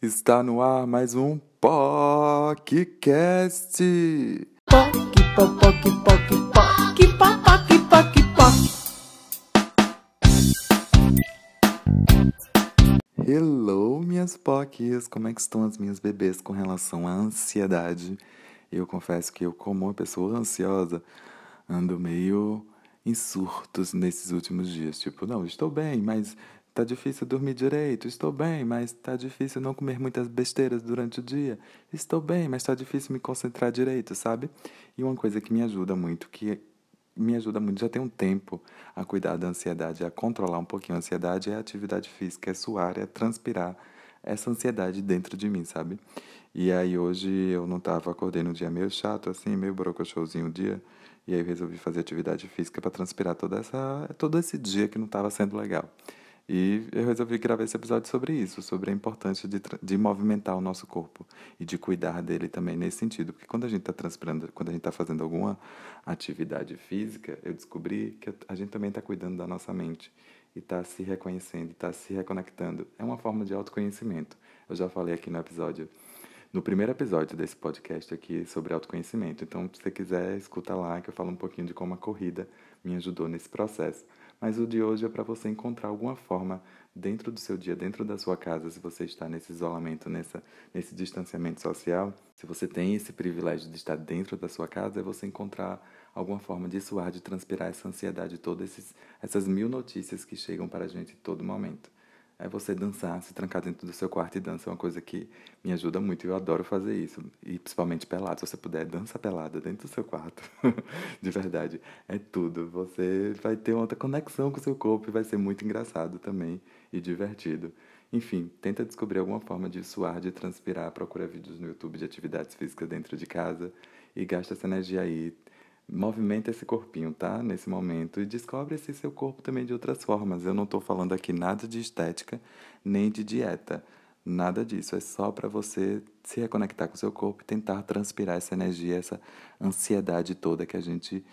Está no ar mais um podcast. Poc, poc, poc, poc, poc, poc, poc, poc. Hello, minhas pocs! Como é que estão as minhas bebês com relação à ansiedade? Eu confesso que eu, como uma pessoa ansiosa, ando meio em surtos nesses últimos dias. Tipo, não, estou bem, mas tá difícil dormir direito. Estou bem, mas tá difícil não comer muitas besteiras durante o dia. Estou bem, mas tá difícil me concentrar direito, sabe? E uma coisa que me ajuda muito, que me ajuda muito, já tem um tempo a cuidar da ansiedade, a controlar um pouquinho a ansiedade, é a atividade física, é suar, é transpirar essa ansiedade dentro de mim, sabe? E aí hoje eu não tava, acordei num dia meio chato, assim, meio brocochôzinho o dia, e aí eu resolvi fazer atividade física para transpirar toda essa, todo esse dia que não estava sendo legal. E eu resolvi gravar esse episódio sobre isso, sobre a importância de, de movimentar o nosso corpo e de cuidar dele também nesse sentido. Porque quando a gente está transpirando, quando a gente está fazendo alguma atividade física, eu descobri que a gente também está cuidando da nossa mente e está se reconhecendo, está se reconectando. É uma forma de autoconhecimento. Eu já falei aqui no episódio, no primeiro episódio desse podcast aqui sobre autoconhecimento. Então, se você quiser, escuta lá que eu falo um pouquinho de como a corrida me ajudou nesse processo. Mas o de hoje é para você encontrar alguma forma dentro do seu dia, dentro da sua casa, se você está nesse isolamento, nessa, nesse distanciamento social, se você tem esse privilégio de estar dentro da sua casa, é você encontrar alguma forma de suar, de transpirar essa ansiedade toda, essas mil notícias que chegam para a gente em todo momento é você dançar, se trancar dentro do seu quarto e dança é uma coisa que me ajuda muito. Eu adoro fazer isso, e principalmente pelado. Se você puder, dança pelada dentro do seu quarto. de verdade, é tudo. Você vai ter outra conexão com o seu corpo e vai ser muito engraçado também e divertido. Enfim, tenta descobrir alguma forma de suar, de transpirar, procura vídeos no YouTube de atividades físicas dentro de casa e gasta essa energia aí movimenta esse corpinho, tá? Nesse momento. E descobre esse seu corpo também de outras formas. Eu não estou falando aqui nada de estética, nem de dieta. Nada disso. É só para você se reconectar com o seu corpo e tentar transpirar essa energia, essa ansiedade toda que a gente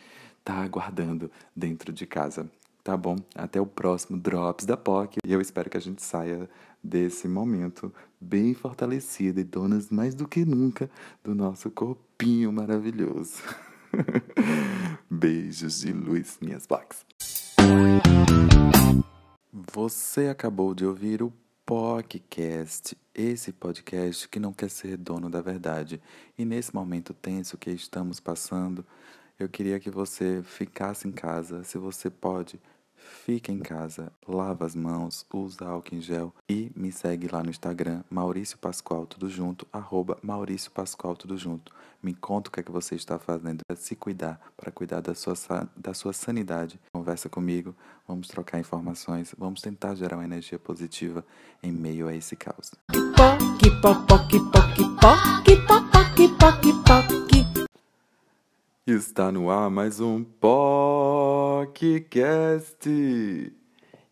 tá aguardando dentro de casa. Tá bom? Até o próximo Drops da POC. E eu espero que a gente saia desse momento bem fortalecida e donas mais do que nunca do nosso corpinho maravilhoso. Beijos de luz, minhas box. Você acabou de ouvir o podcast, esse podcast que não quer ser dono da verdade. E nesse momento tenso que estamos passando, eu queria que você ficasse em casa, se você pode Fica em casa, lava as mãos, usa álcool em gel e me segue lá no Instagram, Maurício Pascoal, tudo junto, arroba Maurício Pascoal, tudo junto. Me conta o que é que você está fazendo para se cuidar, para cuidar da sua, da sua sanidade. Conversa comigo, vamos trocar informações, vamos tentar gerar uma energia positiva em meio a esse caos. Está no ar mais um podcast.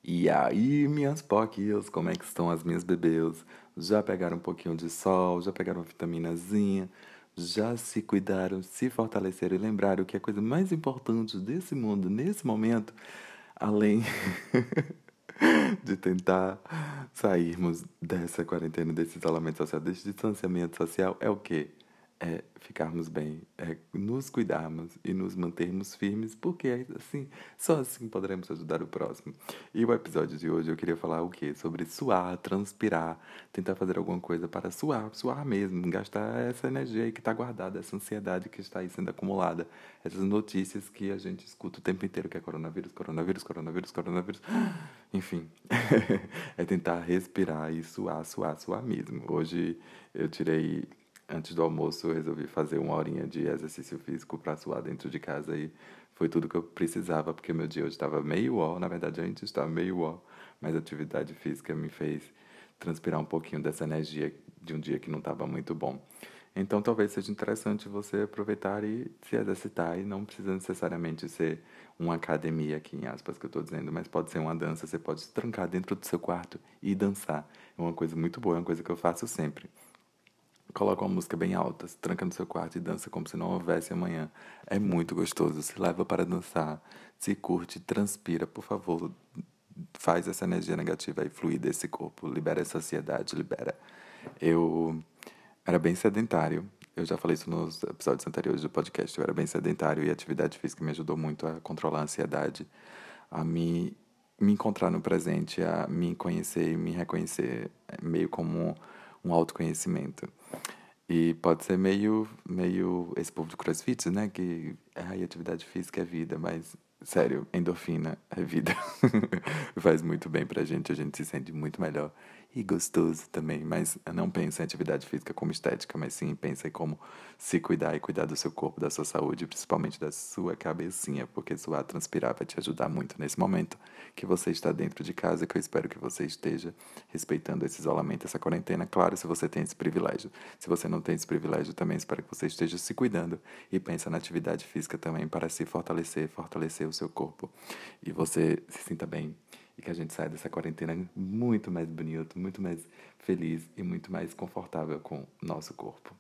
E aí, minhas poquias, como é que estão as minhas bebês? Já pegaram um pouquinho de sol, já pegaram uma vitaminazinha, já se cuidaram, se fortaleceram e lembraram que a coisa mais importante desse mundo, nesse momento, além de tentar sairmos dessa quarentena, desse isolamento social, desse distanciamento social, é o quê? É ficarmos bem, é nos cuidarmos e nos mantermos firmes, porque assim, só assim poderemos ajudar o próximo. E o episódio de hoje eu queria falar o quê? Sobre suar, transpirar, tentar fazer alguma coisa para suar, suar mesmo, gastar essa energia aí que está guardada, essa ansiedade que está aí sendo acumulada, essas notícias que a gente escuta o tempo inteiro que é coronavírus, coronavírus, coronavírus, coronavírus, enfim, é tentar respirar e suar, suar, suar mesmo. Hoje eu tirei antes do almoço eu resolvi fazer uma horinha de exercício físico para suar dentro de casa e foi tudo que eu precisava, porque meu dia hoje estava meio ó, na verdade a gente está meio ó, mas a atividade física me fez transpirar um pouquinho dessa energia de um dia que não estava muito bom. Então talvez seja interessante você aproveitar e se exercitar e não precisa necessariamente ser uma academia aqui em aspas que eu estou dizendo, mas pode ser uma dança, você pode se trancar dentro do seu quarto e dançar. É uma coisa muito boa, é uma coisa que eu faço sempre. Coloca uma música bem alta, se tranca no seu quarto e dança como se não houvesse amanhã. É muito gostoso. Se leva para dançar, se curte, transpira, por favor. Faz essa energia negativa aí fluir desse corpo. Libera essa ansiedade, libera Eu era bem sedentário. Eu já falei isso nos episódios anteriores do podcast. Eu era bem sedentário e a atividade física me ajudou muito a controlar a ansiedade, a me, me encontrar no presente, a me conhecer e me reconhecer, meio como um autoconhecimento. E pode ser meio, meio esse povo do crossfit, né? Que ai, atividade física é vida, mas sério, endorfina é vida. Faz muito bem pra gente, a gente se sente muito melhor e gostoso também, mas não pensa em atividade física como estética, mas sim pensa em como se cuidar e cuidar do seu corpo, da sua saúde, principalmente da sua cabecinha, porque suar, transpirar vai te ajudar muito nesse momento que você está dentro de casa, que eu espero que você esteja respeitando esse isolamento, essa quarentena, claro, se você tem esse privilégio. Se você não tem esse privilégio, também espero que você esteja se cuidando e pensa na atividade física também para se fortalecer, fortalecer o seu corpo e você se sinta bem e que a gente saia dessa quarentena muito mais bonito, muito mais feliz e muito mais confortável com o nosso corpo.